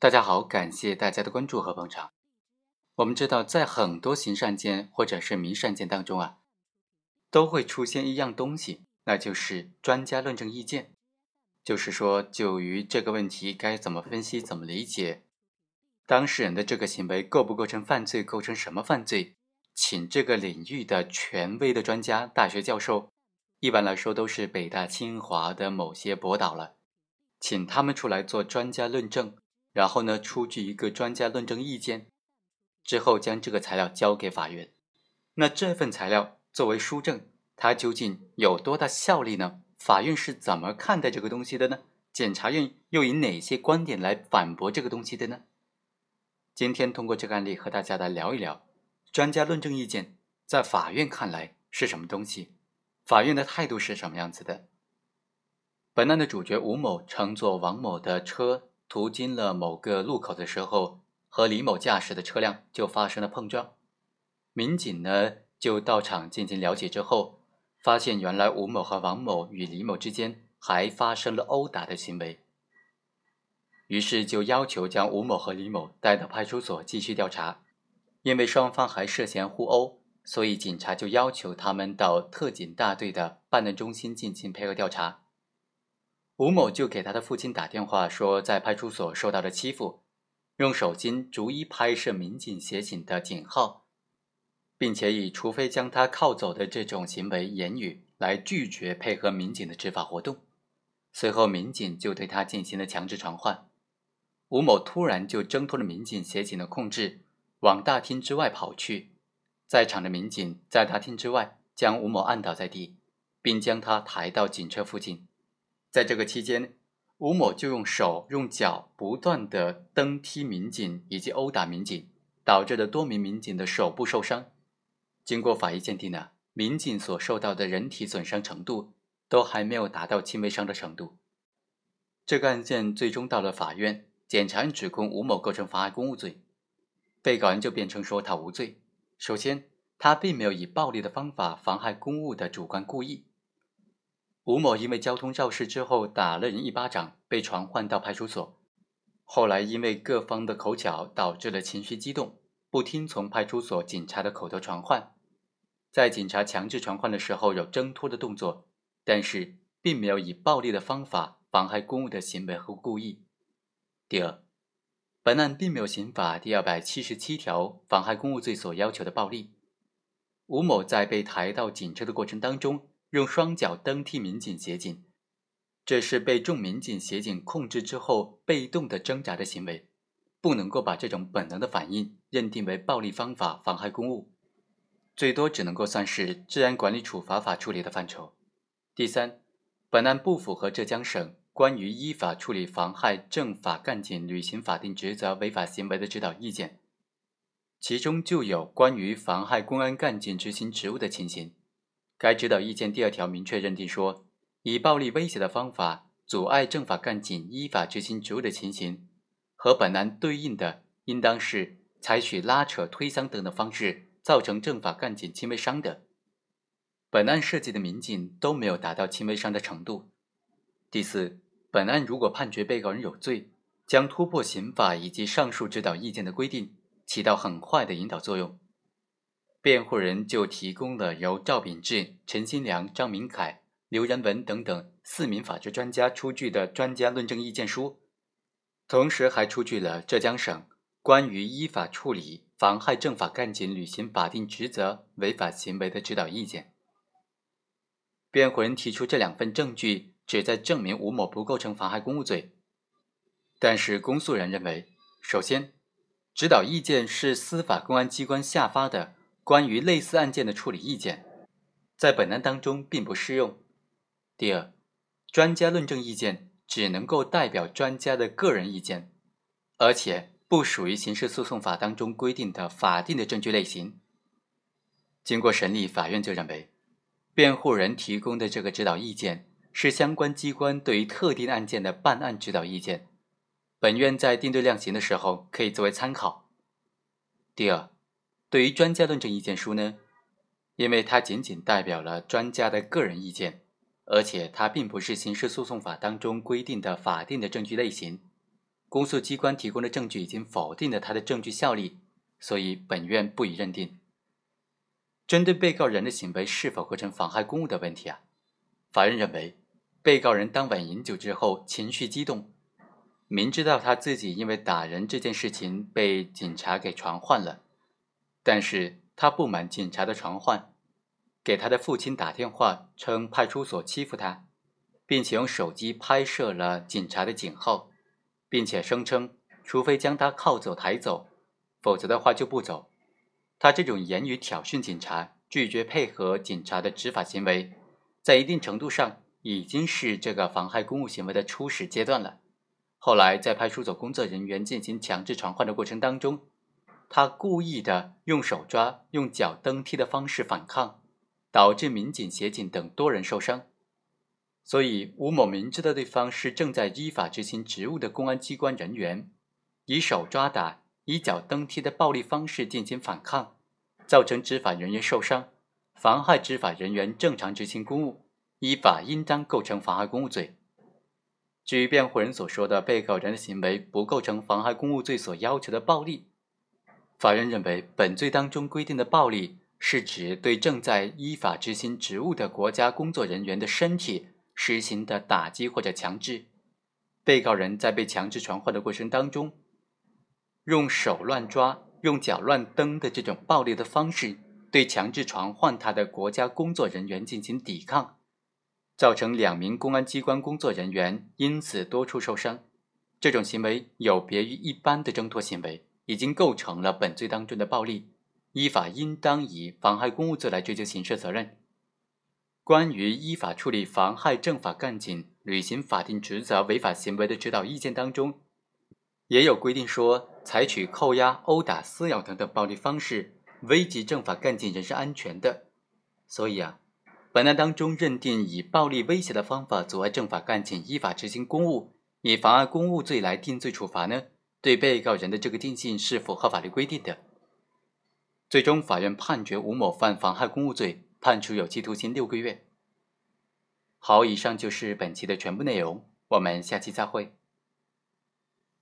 大家好，感谢大家的关注和捧场。我们知道，在很多刑事案件或者是民事案件当中啊，都会出现一样东西，那就是专家论证意见。就是说，就于这个问题该怎么分析、怎么理解，当事人的这个行为构不构成犯罪、构成什么犯罪，请这个领域的权威的专家、大学教授，一般来说都是北大、清华的某些博导了，请他们出来做专家论证。然后呢，出具一个专家论证意见，之后将这个材料交给法院。那这份材料作为书证，它究竟有多大效力呢？法院是怎么看待这个东西的呢？检察院又以哪些观点来反驳这个东西的呢？今天通过这个案例和大家来聊一聊，专家论证意见在法院看来是什么东西？法院的态度是什么样子的？本案的主角吴某乘坐王某的车。途经了某个路口的时候，和李某驾驶的车辆就发生了碰撞。民警呢就到场进行了解之后，发现原来吴某和王某与李某之间还发生了殴打的行为。于是就要求将吴某和李某带到派出所继续调查。因为双方还涉嫌互殴，所以警察就要求他们到特警大队的办案中心进行配合调查。吴某就给他的父亲打电话，说在派出所受到了欺负，用手机逐一拍摄民警协警的警号，并且以除非将他铐走的这种行为言语来拒绝配合民警的执法活动。随后，民警就对他进行了强制传唤。吴某突然就挣脱了民警协警的控制，往大厅之外跑去。在场的民警在大厅之外将吴某按倒在地，并将他抬到警车附近。在这个期间，吴某就用手、用脚不断的蹬踢民警以及殴打民警，导致了多名民警的手部受伤。经过法医鉴定呢，民警所受到的人体损伤程度都还没有达到轻微伤的程度。这个案件最终到了法院，检察院指控吴某构成妨害公务罪，被告人就辩称说他无罪。首先，他并没有以暴力的方法妨害公务的主观故意。吴某因为交通肇事之后打了人一巴掌，被传唤到派出所。后来因为各方的口角，导致了情绪激动，不听从派出所警察的口头传唤。在警察强制传唤的时候有挣脱的动作，但是并没有以暴力的方法妨害公务的行为和故意。第二，本案并没有刑法第二百七十七条妨害公务罪所要求的暴力。吴某在被抬到警车的过程当中。用双脚蹬踢民警协警，这是被众民警协警控制之后被动的挣扎的行为，不能够把这种本能的反应认定为暴力方法妨害公务，最多只能够算是治安管理处罚法处理的范畴。第三，本案不符合浙江省关于依法处理妨害政法干警履行法定职责违法行为的指导意见，其中就有关于妨害公安干警执行职务的情形。该指导意见第二条明确认定说，以暴力威胁的方法阻碍政法干警依法执行职务的情形，和本案对应的，应当是采取拉扯、推搡等的方式造成政法干警轻微伤的。本案涉及的民警都没有达到轻微伤的程度。第四，本案如果判决被告人有罪，将突破刑法以及上述指导意见的规定，起到很坏的引导作用。辩护人就提供了由赵秉志、陈新良、张明凯、刘仁文等等四名法治专家出具的专家论证意见书，同时还出具了浙江省关于依法处理妨害政法干警履行法定职责违法行为的指导意见。辩护人提出这两份证据，旨在证明吴某不构成妨害公务罪，但是公诉人认为，首先，指导意见是司法公安机关下发的。关于类似案件的处理意见，在本案当中并不适用。第二，专家论证意见只能够代表专家的个人意见，而且不属于刑事诉讼法当中规定的法定的证据类型。经过审理，法院就认为，辩护人提供的这个指导意见是相关机关对于特定案件的办案指导意见，本院在定罪量刑的时候可以作为参考。第二。对于专家论证意见书呢，因为它仅仅代表了专家的个人意见，而且它并不是刑事诉讼法当中规定的法定的证据类型，公诉机关提供的证据已经否定了他的证据效力，所以本院不予认定。针对被告人的行为是否构成妨害公务的问题啊，法院认为，被告人当晚饮酒之后情绪激动，明知道他自己因为打人这件事情被警察给传唤了，但是他不满警察的传唤，给他的父亲打电话称派出所欺负他，并且用手机拍摄了警察的警号，并且声称除非将他铐走抬走，否则的话就不走。他这种言语挑衅警察、拒绝配合警察的执法行为，在一定程度上已经是这个妨害公务行为的初始阶段了。后来在派出所工作人员进行强制传唤的过程当中，他故意的用手抓、用脚蹬踢的方式反抗，导致民警、协警等多人受伤。所以吴某明知道对方是正在依法执行职务的公安机关人员，以手抓打。以脚蹬踢的暴力方式进行反抗，造成执法人员受伤，妨害执法人员正常执行公务，依法应当构成妨害公务罪。至于辩护人所说的被告人的行为不构成妨害公务罪所要求的暴力，法院认为本罪当中规定的暴力是指对正在依法执行职务的国家工作人员的身体实行的打击或者强制。被告人在被强制传唤的过程当中。用手乱抓、用脚乱蹬的这种暴力的方式，对强制传唤他的国家工作人员进行抵抗，造成两名公安机关工作人员因此多处受伤。这种行为有别于一般的挣脱行为，已经构成了本罪当中的暴力，依法应当以妨害公务罪来追究刑事责任。关于依法处理妨害政法干警履行法定职责违法行为的指导意见当中。也有规定说，采取扣押、殴打、撕咬等等暴力方式，危及政法干警人身安全的。所以啊，本案当中认定以暴力威胁的方法阻碍政法干警依法执行公务，以妨碍公务罪来定罪处罚呢，对被告人的这个定性是符合法律规定的。最终，法院判决吴某犯妨害公务罪，判处有期徒刑六个月。好，以上就是本期的全部内容，我们下期再会。